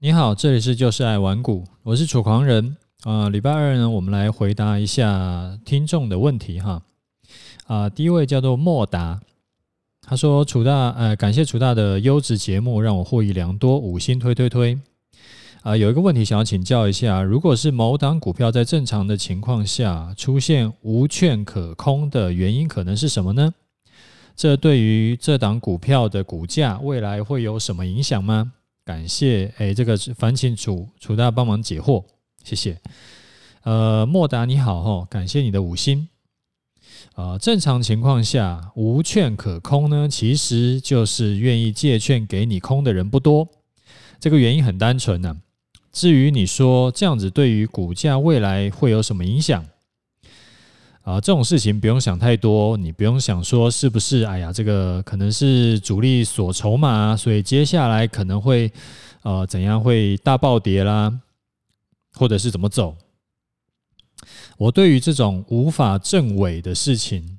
你好，这里是就是爱玩股，我是楚狂人啊、礼拜二呢，我们来回答一下听众的问题哈。啊、第一位叫做莫达，他说楚大，呃，感谢楚大的优质节目，让我获益良多，五星推推推。啊、有一个问题想要请教一下，如果是某档股票在正常的情况下出现无券可空的原因，可能是什么呢？这对于这档股票的股价未来会有什么影响吗？感谢，哎，这个烦请楚楚大帮忙解惑，谢谢。呃，莫达你好哈，感谢你的五星。呃，正常情况下，无券可空呢，其实就是愿意借券给你空的人不多。这个原因很单纯呢、至于你说这样子对于股价未来会有什么影响？啊，这种事情不用想太多，你不用想说是不是？哎呀，这个可能是主力锁筹码，所以接下来可能会呃怎样会大暴跌啦，或者是怎么走？我对于这种无法证伪的事情，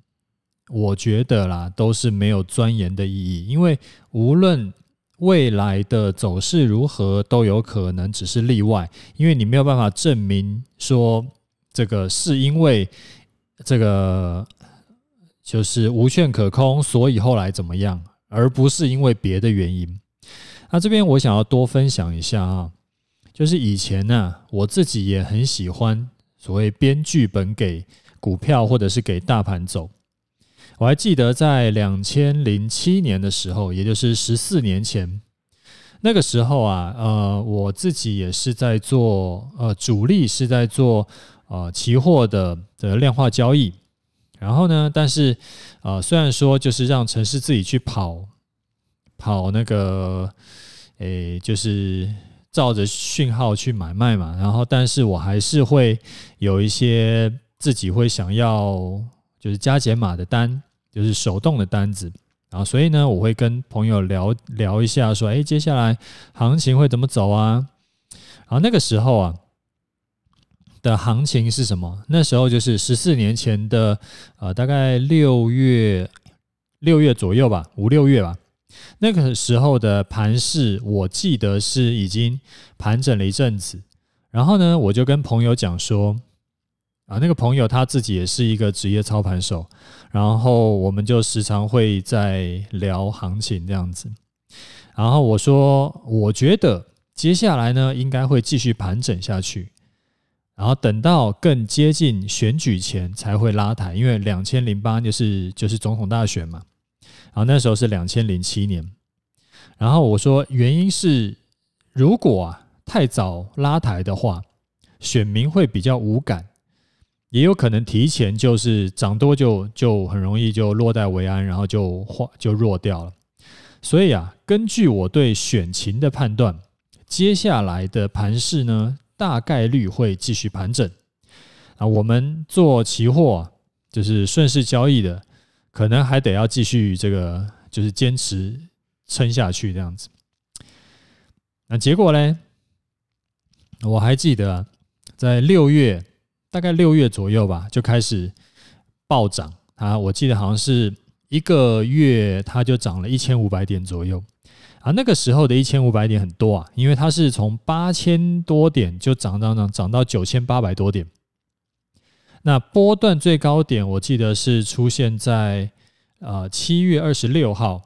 我觉得啦都是没有钻研的意义，因为无论未来的走势如何，都有可能只是例外，因为你没有办法证明说这个是因为。这个就是无券可空，所以后来怎么样，而不是因为别的原因。那这边我想要多分享一下啊，就是以前呢，我自己也很喜欢所谓编剧本给股票或者是给大盘走。我还记得在两千零七年的时候，也就是十四年前，那个时候啊，呃，我自己也是在做，呃，主力是在做。啊，期货的的量化交易，然后呢，但是啊，虽然说就是让程式自己去跑跑那个，诶，就是照着讯号去买卖嘛，然后，但是我还是会有一些自己会想要就是加减码的单，就是手动的单子，然后，所以呢，我会跟朋友聊聊一下，说，诶，接下来行情会怎么走啊？然后那个时候啊。的行情是什么？那时候就是十四年前的，呃，大概六月六月左右吧，五六月吧。那个时候的盘市，我记得是已经盘整了一阵子。然后呢，我就跟朋友讲说，啊，那个朋友他自己也是一个职业操盘手，然后我们就时常会在聊行情这样子。然后我说，我觉得接下来呢，应该会继续盘整下去。然后等到更接近选举前才会拉抬，因为两千零八就是就是总统大选嘛。然后那时候是两千零七年。然后我说原因是，如果啊太早拉抬的话，选民会比较无感，也有可能提前就是涨多就就很容易就落袋为安，然后就化就弱掉了。所以啊，根据我对选情的判断，接下来的盘势呢，大概率会继续盘整啊，我们做期货就是顺势交易的，可能还得要继续这个，就是坚持撑下去这样子。那结果呢？我还记得在六月，大概六月左右吧，就开始暴涨啊！我记得好像是一个月，它就涨了一千五百点左右。啊，那个时候的一千五百点很多啊，因为它是从八千多点就涨涨涨涨到九千八百多点。那波段最高点我记得是出现在呃七月二十六号，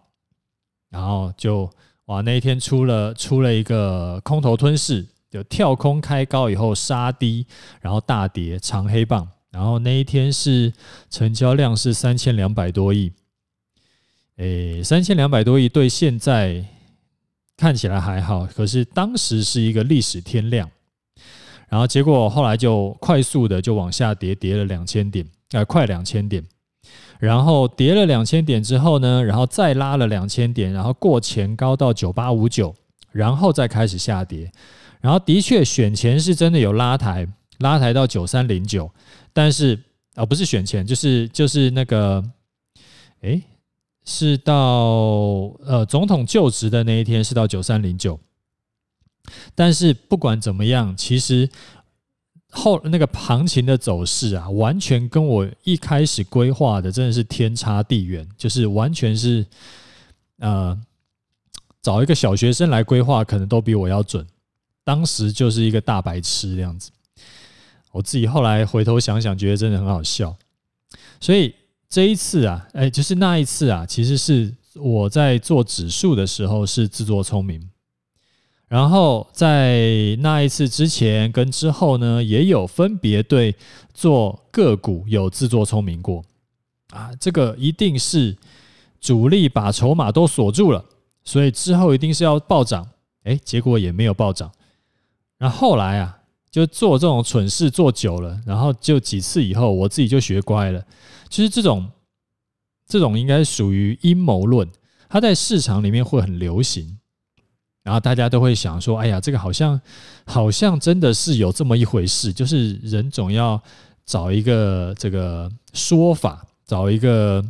然后就哇那一天出了出了一个空头吞噬，就跳空开高以后杀低，然后大跌长黑棒，然后那一天是成交量是三千两百多亿，诶，三千两百多亿对现在。看起来还好，可是当时是一个历史天量，然后结果后来就快速的就往下跌，跌了两千点，呃，快两千点，然后跌了两千点之后呢，然后再拉了两千点，然后过前高到九八五九，然后再开始下跌，然后的确选前是真的有拉抬，拉抬到九三零九，但是啊、哦，不是选前，就是就是那个，诶。是到呃总统就职的那一天是到九三零九，但是不管怎么样，其实后那个行情的走势啊，完全跟我一开始规划的真的是天差地远，就是完全是呃找一个小学生来规划，可能都比我要准。当时就是一个大白痴这样子。我自己后来回头想想，觉得真的很好笑。所以这一次啊，哎，就是那一次啊，其实是我在做指数的时候是自作聪明。然后在那一次之前跟之后呢，也有分别对做个股有自作聪明过啊。这个一定是主力把筹码都锁住了，所以之后一定是要暴涨。哎，结果也没有暴涨。然后后来啊，就做这种蠢事做久了，然后就几次以后，我自己就学乖了。其实这种这种应该属于阴谋论，它在市场里面会很流行。然后大家都会想说：“哎呀，这个好像好像真的是有这么一回事，就是人总要找一个这个说法，找一个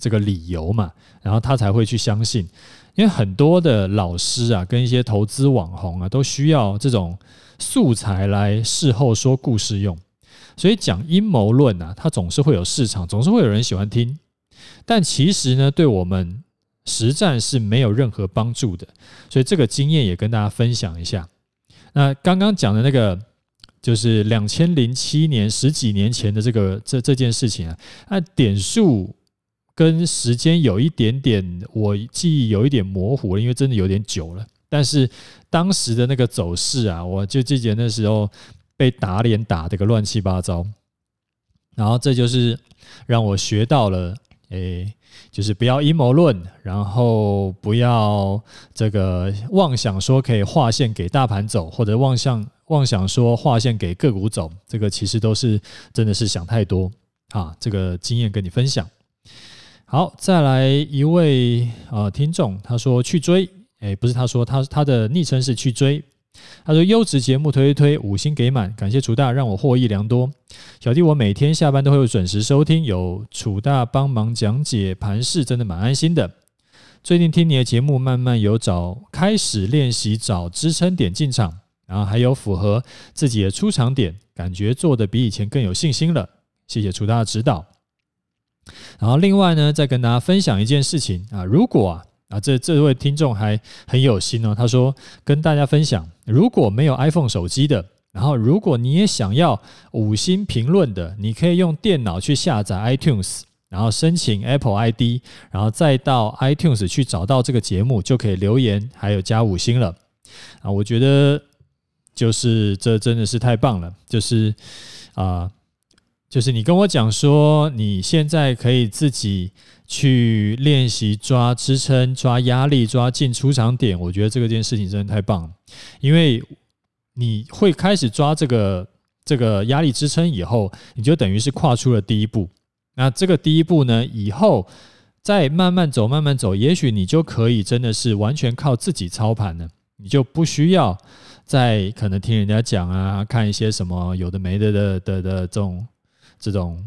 这个理由嘛，然后他才会去相信。因为很多的老师啊，跟一些投资网红啊，都需要这种素材来事后说故事用。所以讲阴谋论啊，它总是会有市场，总是会有人喜欢听。但其实呢，对我们。”实战是没有任何帮助的，所以这个经验也跟大家分享一下。那刚刚讲的那个，就是两千零七年十几年前的这个这这件事情啊，那点数跟时间有一点点，我记忆有一点模糊了，因为真的有点久了。但是当时的那个走势啊，我就记得那时候被打脸打得个乱七八糟，然后这就是让我学到了，诶。就是不要阴谋论，然后不要这个妄想说可以画线给大盘走，或者妄想妄想说画线给个股走，这个其实都是真的是想太多啊。这个经验跟你分享。好，再来一位啊听众，他说去追，诶，不是他说他他的昵称是去追。他说：“优质节目推一推，五星给满，感谢楚大，让我获益良多。小弟我每天下班都会准时收听，有楚大帮忙讲解盘势，真的蛮安心的。最近听你的节目，慢慢有找开始练习找支撑点进场，然后还有符合自己的出场点，感觉做得比以前更有信心了。谢谢楚大的指导。然后另外呢，再跟大家分享一件事情啊，如果啊。”啊，这这位听众还很有心哦。他说跟大家分享，如果没有 iPhone 手机的，然后如果你也想要五星评论的，你可以用电脑去下载 iTunes，然后申请 Apple ID，然后再到 iTunes 去找到这个节目，就可以留言，还有加五星了。啊，我觉得就是这真的是太棒了，就是啊，就是你跟我讲说你现在可以自己。去练习抓支撑、抓压力、抓进出场点，我觉得这个件事情真的太棒了，因为你会开始抓这个这个压力支撑以后，你就等于是跨出了第一步。那这个第一步呢，以后再慢慢走、慢慢走，也许你就可以真的是完全靠自己操盘了，你就不需要再可能听人家讲啊，看一些什么有的没的的的的这种这种。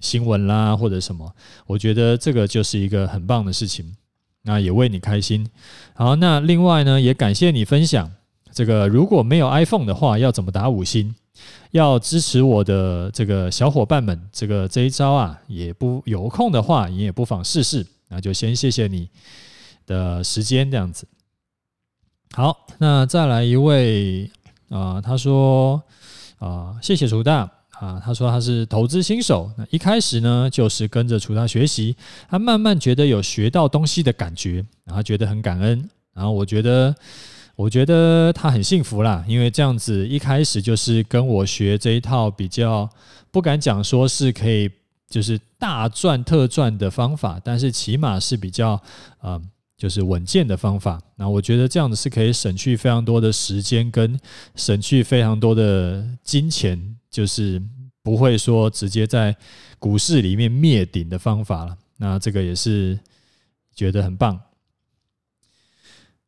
新闻啦，或者什么，我觉得这个就是一个很棒的事情，那也为你开心。好，那另外呢，也感谢你分享这个。如果没有 iPhone 的话，要怎么打五星？要支持我的这个小伙伴们，这个这一招啊，也不有空的话，你也不妨试试。那就先谢谢你的时间，这样子。好，那再来一位啊、他说啊、谢谢楚大。啊，他说他是投资新手，那一开始呢，就是跟着楚大学习，他慢慢觉得有学到东西的感觉，然后觉得很感恩，然后我觉得，我觉得他很幸福啦，因为这样子一开始就是跟我学这一套比较不敢讲说是可以就是大赚特赚的方法，但是起码是比较嗯就是稳健的方法。那我觉得这样子是可以省去非常多的时间跟省去非常多的金钱。就是不会说直接在股市里面灭顶的方法了，那这个也是觉得很棒。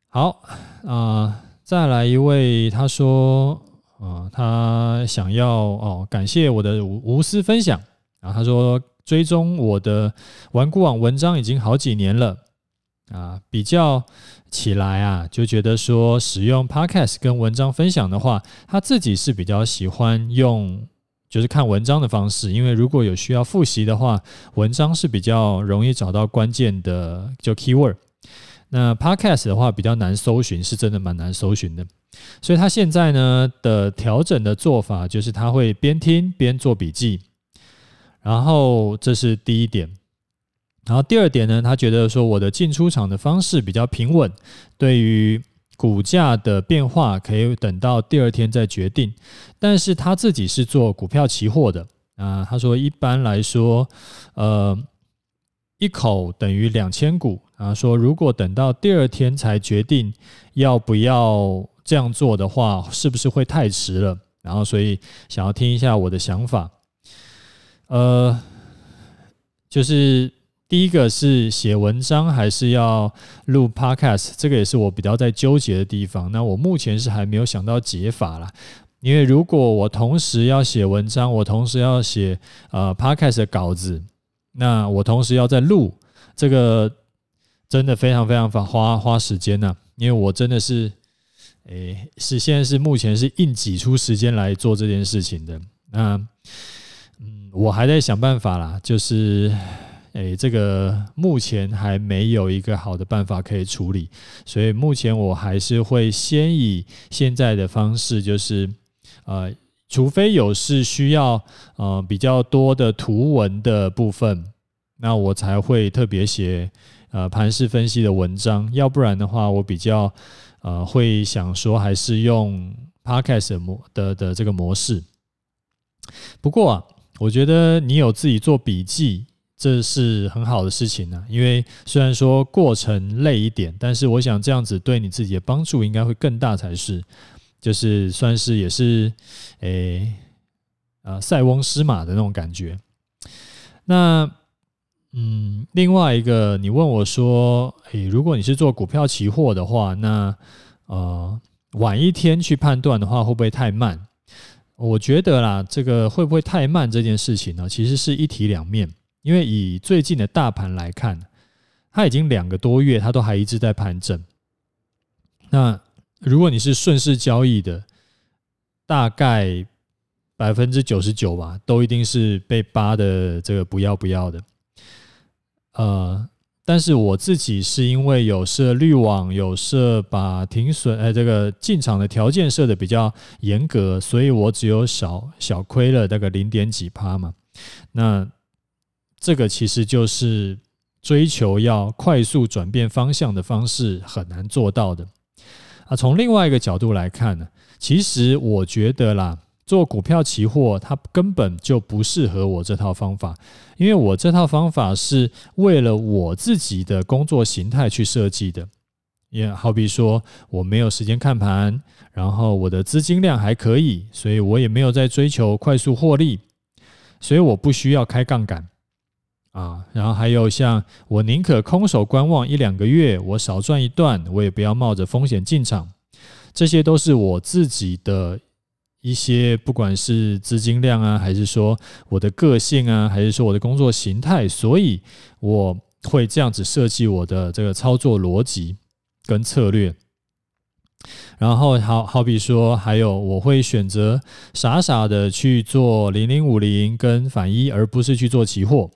好啊、再来一位，他说啊、他想要哦，感谢我的无私分享。然后他说，追踪我的顽固网文章已经好几年了啊，比较起来啊，就觉得说使用 Podcast 跟文章分享的话，他自己是比较喜欢用，就是看文章的方式，因为如果有需要复习的话，文章是比较容易找到关键的就 keyword。那 Podcast 的话比较难搜寻，是真的蛮难搜寻的。所以他现在呢的调整的做法就是他会边听边做笔记，然后这是第一点。然后第二点呢，他觉得说我的进出场的方式比较平稳，对于股价的变化可以等到第二天再决定。但是他自己是做股票期货的啊，他说一般来说，呃，一口等于两千股啊，说如果等到第二天才决定要不要这样做的话，是不是会太迟了？然后所以想要听一下我的想法，呃，就是。第一个是写文章还是要录 Podcast，这个也是我比较在纠结的地方。那我目前是还没有想到解法啦，因为如果我同时要写文章，我同时要写呃 Podcast 的稿子，那我同时要在录，这个真的非常非常花花时间呐。因为我真的是，诶，是现在是目前是硬挤出时间来做这件事情的。那嗯，我还在想办法啦，就是。诶，这个目前还没有一个好的办法可以处理，所以目前我还是会先以现在的方式，就是呃，除非有是需要呃比较多的图文的部分，那我才会特别写呃盘势分析的文章，要不然的话，我比较呃会想说还是用 Podcast 模的的这个模式。不过啊，我觉得你有自己做笔记。这是很好的事情呢，因为虽然说过程累一点，但是我想这样子对你自己的帮助应该会更大才是，就是算是也是诶啊塞翁失马的那种感觉。那嗯，另外一个你问我说，诶，如果你是做股票期货的话，那呃晚一天去判断的话，会不会太慢？我觉得啦，这个会不会太慢这件事情呢，其实是一体两面。因为以最近的大盘来看，它已经两个多月，它都还一直在盘整。那如果你是顺势交易的，大概百分之九十九吧，都一定是被扒的这个不要不要的。呃，但是我自己是因为有设滤网，有设把停损，哎，这个进场的条件设的比较严格，所以我只有少小亏了大概零点几趴嘛。那这个其实就是追求要快速转变方向的方式很难做到的啊。从另外一个角度来看呢，其实我觉得啦，做股票期货它根本就不适合我这套方法，因为我这套方法是为了我自己的工作形态去设计的。也好比说，我没有时间看盘，然后我的资金量还可以，所以我也没有在追求快速获利，所以我不需要开杠杆。啊，然后还有像我宁可空手观望一两个月，我少赚一段，我也不要冒着风险进场。这些都是我自己的一些，不管是资金量啊，还是说我的个性啊，还是说我的工作形态，所以我会这样子设计我的这个操作逻辑跟策略。然后好好比说，还有我会选择傻傻的去做零零五零跟反一，而不是去做期货。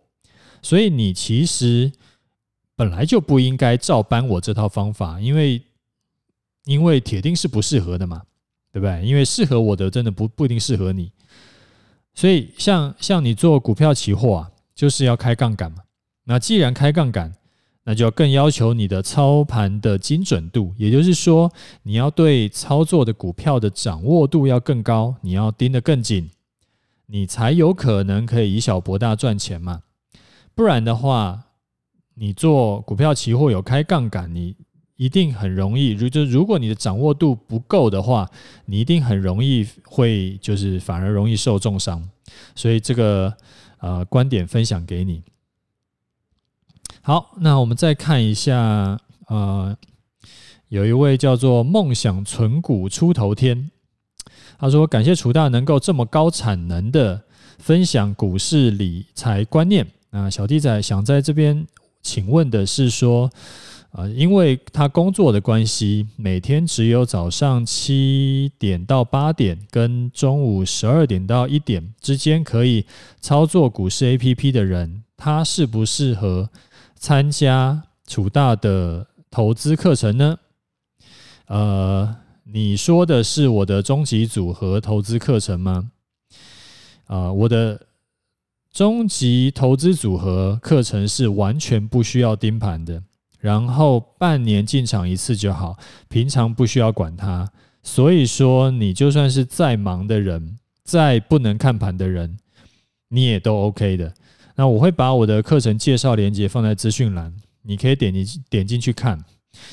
所以你其实本来就不应该照搬我这套方法，因为因为铁定是不适合的嘛，对不对？因为适合我的真的不不一定适合你。所以像像你做股票期货啊，就是要开杠杆嘛。那既然开杠杆，那就要更要求你的操盘的精准度，也就是说，你要对操作的股票的掌握度要更高，你要盯得更紧，你才有可能可以以小博大赚钱嘛。不然的话，你做股票期货有开杠杆，你一定很容易。如就如果你的掌握度不够的话，你一定很容易会就是反而容易受重伤。所以这个呃观点分享给你。好，那我们再看一下，呃，有一位叫做梦想存股出头天，他说感谢楚大能够这么高产能的分享股市理财观念。那小弟仔想在这边请问的是说，呃，因为他工作的关系，每天只有早上七点到八点跟中午十二点到一点之间可以操作股市 APP 的人，他适不适合参加楚大的投资课程呢？呃，你说的是我的终极组合投资课程吗？啊、我的终极投资组合课程是完全不需要盯盘的，然后半年进场一次就好，平常不需要管它。所以说，你就算是再忙的人，再不能看盘的人，你也都 OK 的。那我会把我的课程介绍链接放在资讯栏，你可以点进点进去看。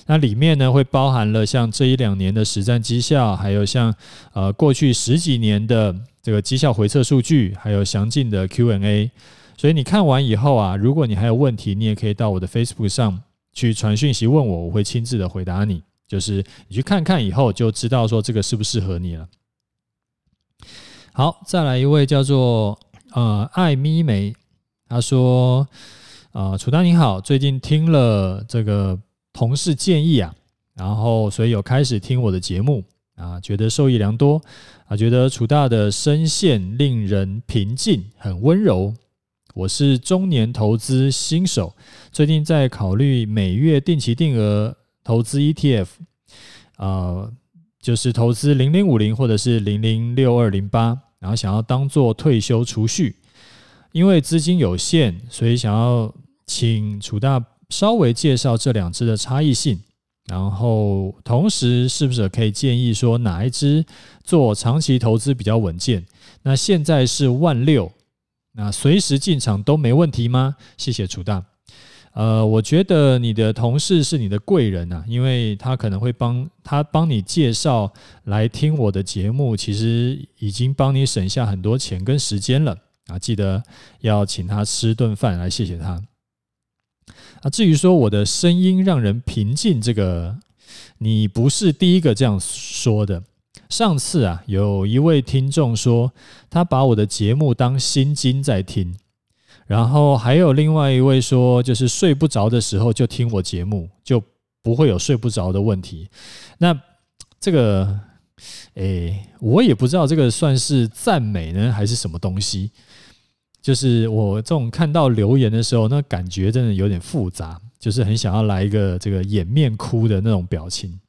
那里面呢，会包含了像这一两年的实战绩效，还有像呃过去十几年的这个绩效回测数据，还有详尽的 Q&A。所以你看完以后啊，如果你还有问题，你也可以到我的 Facebook 上去传讯息问我，我会亲自的回答你。就是你去看看以后，就知道说这个适不适合你了。好，再来一位叫做呃艾咪梅，他说呃楚丹你好，最近听了这个。同事建议啊，然后所以有开始听我的节目啊，觉得受益良多啊，觉得楚大的声线令人平静，很温柔。我是中年投资新手，最近在考虑每月定期定额投资 ETF，啊，就是投资零零五零或者是零零六二零八，然后想要当做退休储蓄，因为资金有限，所以想要请楚大。稍微介绍这两支的差异性，然后同时是不是可以建议说哪一支做长期投资比较稳健？那现在是万六，那随时进场都没问题吗？谢谢楚大。呃，我觉得你的同事是你的贵人呐，因为他可能会帮他帮你介绍来听我的节目，其实已经帮你省下很多钱跟时间了啊！记得要请他吃顿饭来谢谢他。啊，至于说我的声音让人平静，这个你不是第一个这样说的。上次啊，有一位听众说他把我的节目当心经在听，然后还有另外一位说，就是睡不着的时候就听我节目，就不会有睡不着的问题。那这个，诶，我也不知道这个算是赞美呢，还是什么东西。就是我这种看到留言的时候，那感觉真的有点复杂，就是很想要来一个这个掩面哭的那种表情。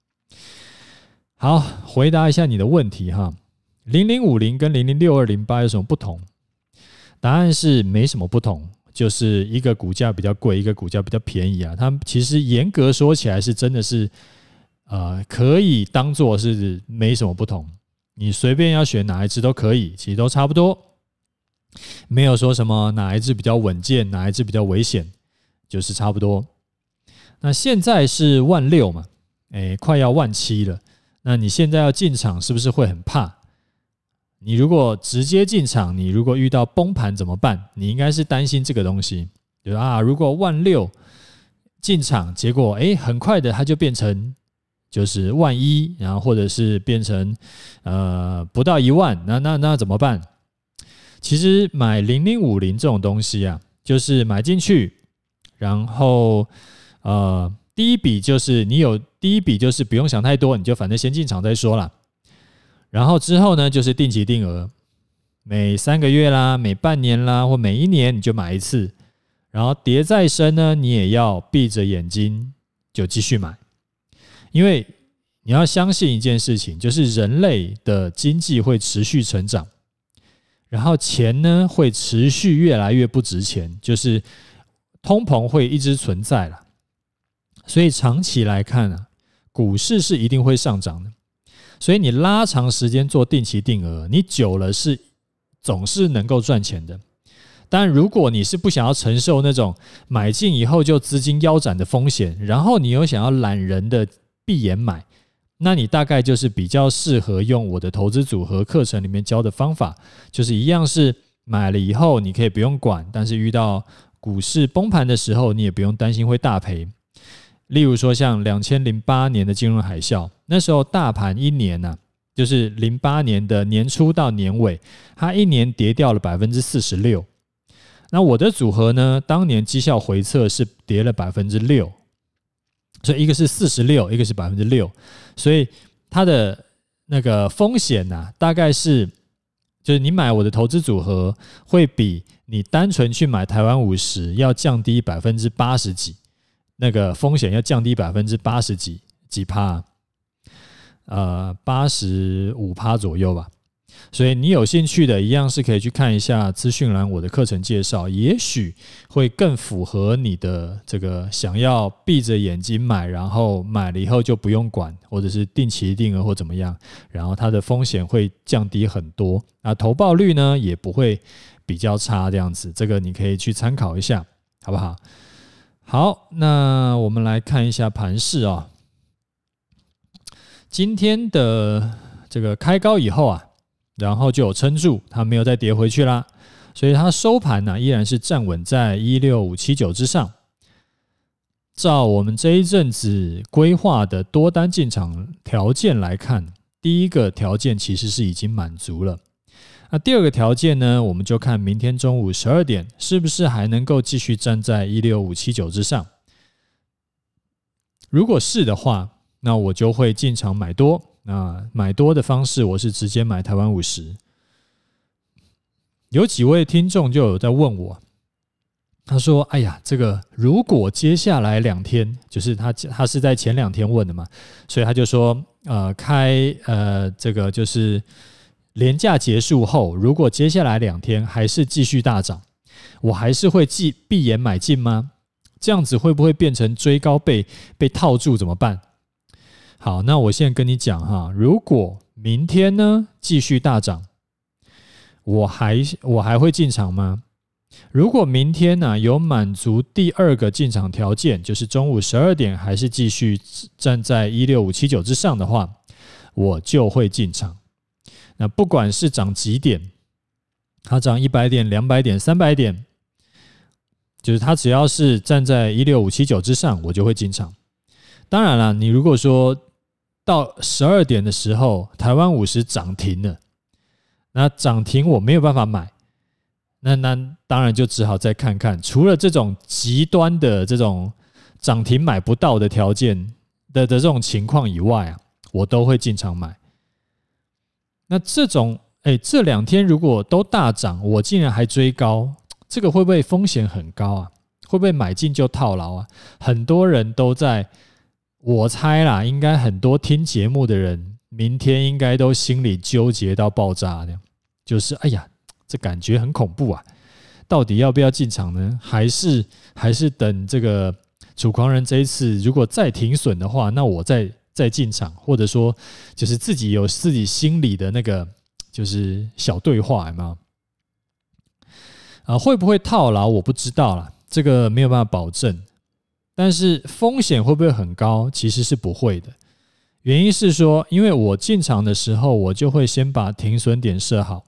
好，回答一下你的问题哈，零零五零跟零零六二零八有什么不同？答案是没什么不同，就是一个股价比较贵，一个股价比较便宜啊。它其实严格说起来是真的是，呃，可以当做是没什么不同。你随便要选哪一只都可以，其实都差不多。没有说什么哪一只比较稳健，哪一只比较危险，就是差不多。那现在是万六嘛，哎，快要万七了。那你现在要进场，是不是会很怕？你如果直接进场，你如果遇到崩盘怎么办？你应该是担心这个东西，对吧？啊，如果万六进场，结果哎，很快的它就变成就是万一，然后或者是变成呃不到一万，那那那怎么办？其实买零零五零这种东西啊，就是买进去，然后呃，第一笔就是你有第一笔就是不用想太多，你就反正先进场再说啦。然后之后呢，就是定期定额，每三个月啦，每半年啦，或每一年你就买一次。然后跌再深呢，你也要闭着眼睛就继续买，因为你要相信一件事情，就是人类的经济会持续成长。然后钱呢，会持续越来越不值钱，就是通膨会一直存在了。所以长期来看啊，股市是一定会上涨的。所以你拉长时间做定期定额，你久了是总是能够赚钱的。但如果你是不想要承受那种买进以后就资金腰斩的风险，然后你又想要懒人的闭眼买。那你大概就是比较适合用我的投资组合课程里面教的方法，就是一样是买了以后你可以不用管，但是遇到股市崩盘的时候，你也不用担心会大赔。例如说像两千零八年的金融海啸，那时候大盘一年呢，就是零八年的年初到年尾，它一年跌掉了百分之四十六。那我的组合呢，当年绩效回测是跌了百分之六。所以一个是四十六，一个是百分之六，所以它的那个风险呢、大概是就是你买我的投资组合，会比你单纯去买台湾五十要降低百分之八十几，那个风险要降低百分之八十几几趴。呃八十五趴左右吧。所以你有兴趣的，一样是可以去看一下资讯栏我的课程介绍，也许会更符合你的这个想要闭着眼睛买，然后买了以后就不用管，或者是定期定额或怎么样，然后它的风险会降低很多，那投报率呢也不会比较差，这样子，这个你可以去参考一下，好不好？好，那我们来看一下盘势啊，今天的这个开高以后啊。然后就有撑住，它没有再跌回去啦，所以它收盘呢依然是站稳在一六五七九之上。照我们这一阵子规划的多单进场条件来看，第一个条件其实是已经满足了。那第二个条件呢，我们就看明天中午十二点是不是还能够继续站在一六五七九之上。如果是的话，那我就会进场买多。那买多的方式，我是直接买台湾五十。有几位听众就有在问我，他说：“哎呀，这个如果接下来两天，就是他他是在前两天问的嘛，所以他就说，呃，开呃这个就是连假结束后，如果接下来两天还是继续大涨，我还是会继闭眼买进吗？这样子会不会变成追高被被套住怎么办？”好，那我现在跟你讲哈，如果明天呢继续大涨，我还我还会进场吗？如果明天呢有满足第二个进场条件，就是中午十二点还是继续站在一六五七九之上的话，我就会进场。那不管是涨几点，它涨一百点、两百点、三百点，就是它只要是站在一六五七九之上，我就会进场。当然了，你如果说到十二点的时候，台湾五十涨停了，那涨停我没有办法买，那那当然就只好再看看，除了这种极端的这种涨停买不到的条件的的这种情况以外啊，我都会进场买。那这种哎，这两天如果都大涨，我竟然还追高，这个会不会风险很高啊？会不会买进就套牢啊？很多人都在。我猜啦，应该很多听节目的人，明天应该都心里纠结到爆炸的，就是哎呀，这感觉很恐怖啊！到底要不要进场呢？还是还是等这个楚狂人这一次如果再停损的话，那我再再进场，或者说就是自己有自己心里的那个就是小对话，有没有？啊，会不会套牢？我不知道啦，这个没有办法保证。但是风险会不会很高？其实是不会的。原因是说，因为我进场的时候，我就会先把停损点设好。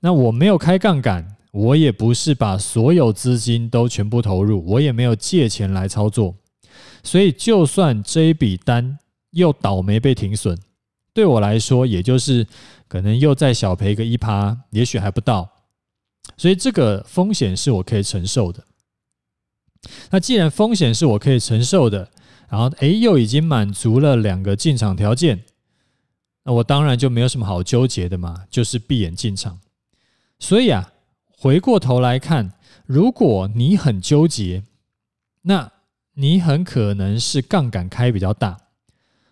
那我没有开杠杆，我也不是把所有资金都全部投入，我也没有借钱来操作。所以，就算这一笔单又倒霉被停损，对我来说，也就是可能又再小赔个一趴，也许还不到。所以，这个风险是我可以承受的。那既然风险是我可以承受的，然后诶又已经满足了两个进场条件，那我当然就没有什么好纠结的嘛，就是闭眼进场。所以啊，回过头来看，如果你很纠结，那你很可能是杠杆开比较大，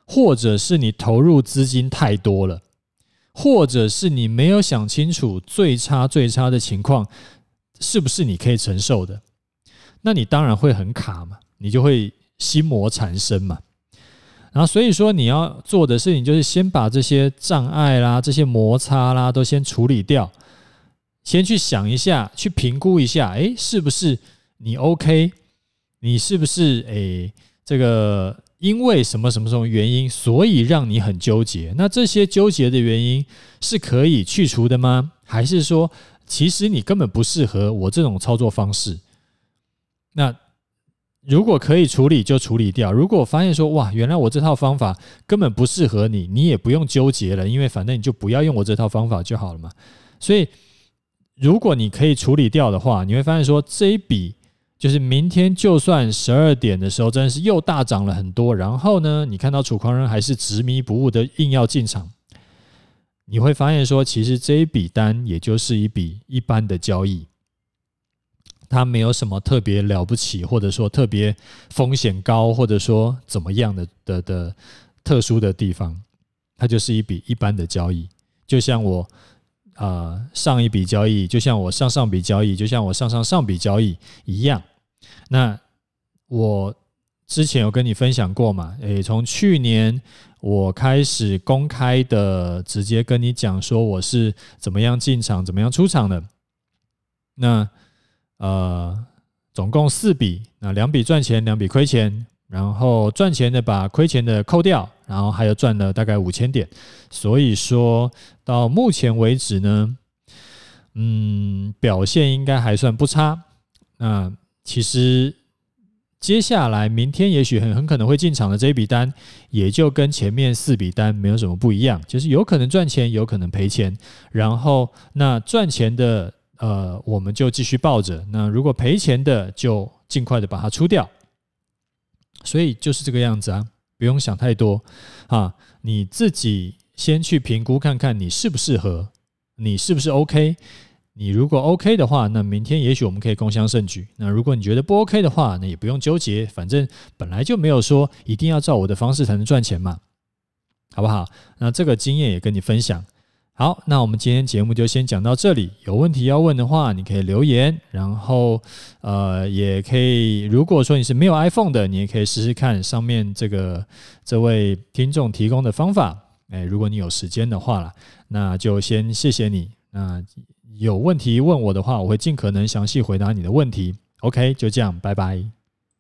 或者是你投入资金太多了，或者是你没有想清楚最差最差的情况是不是你可以承受的。那你当然会很卡嘛，你就会心魔缠身嘛。然后所以说你要做的事情就是先把这些障碍啦、这些摩擦啦都先处理掉，先去想一下，去评估一下，诶，是不是你 OK？你是不是诶这个因为什么什么什么原因，所以让你很纠结？那这些纠结的原因是可以去除的吗？还是说其实你根本不适合我这种操作方式？那如果可以处理就处理掉。如果发现说哇，原来我这套方法根本不适合你，你也不用纠结了，因为反正你就不要用我这套方法就好了嘛。所以如果你可以处理掉的话，你会发现说这一笔就是明天就算十二点的时候真的是又大涨了很多，然后呢，你看到楚狂人还是执迷不悟的硬要进场，你会发现说其实这一笔单也就是一笔一般的交易。它没有什么特别了不起，或者说特别风险高，或者说怎么样的的的特殊的地方，它就是一笔一般的交易，就像我啊、呃、上一笔交易，就像我上上笔交易，就像我上上上笔交易一样。那我之前有跟你分享过嘛？诶，从去年我开始公开的，直接跟你讲说我是怎么样进场，怎么样出场的。那呃，总共四笔，那两笔赚钱，两笔亏钱。然后赚钱的把亏钱的扣掉，然后还有赚了大概五千点，所以说到目前为止呢，嗯，表现应该还算不差。那其实接下来明天也许很很可能会进场的这一笔单，也就跟前面四笔单没有什么不一样，就是有可能赚钱，有可能赔钱。然后那赚钱的呃，我们就继续抱着；那如果赔钱的，就尽快的把它出掉。所以就是这个样子啊，不用想太多啊，你自己先去评估看看你适不适合，你是不是 OK？你如果 OK 的话，那明天也许我们可以共襄盛举。那如果你觉得不 OK 的话，那也不用纠结，反正本来就没有说一定要照我的方式才能赚钱嘛，好不好？那这个经验也跟你分享。好，那我们今天节目就先讲到这里。有问题要问的话，你可以留言，然后呃，也可以，如果说你是没有 iPhone 的，你也可以试试看上面这个这位听众提供的方法。哎，如果你有时间的话啦，那就先谢谢你。那有问题问我的话，我会尽可能详细回答你的问题。OK，就这样，拜拜。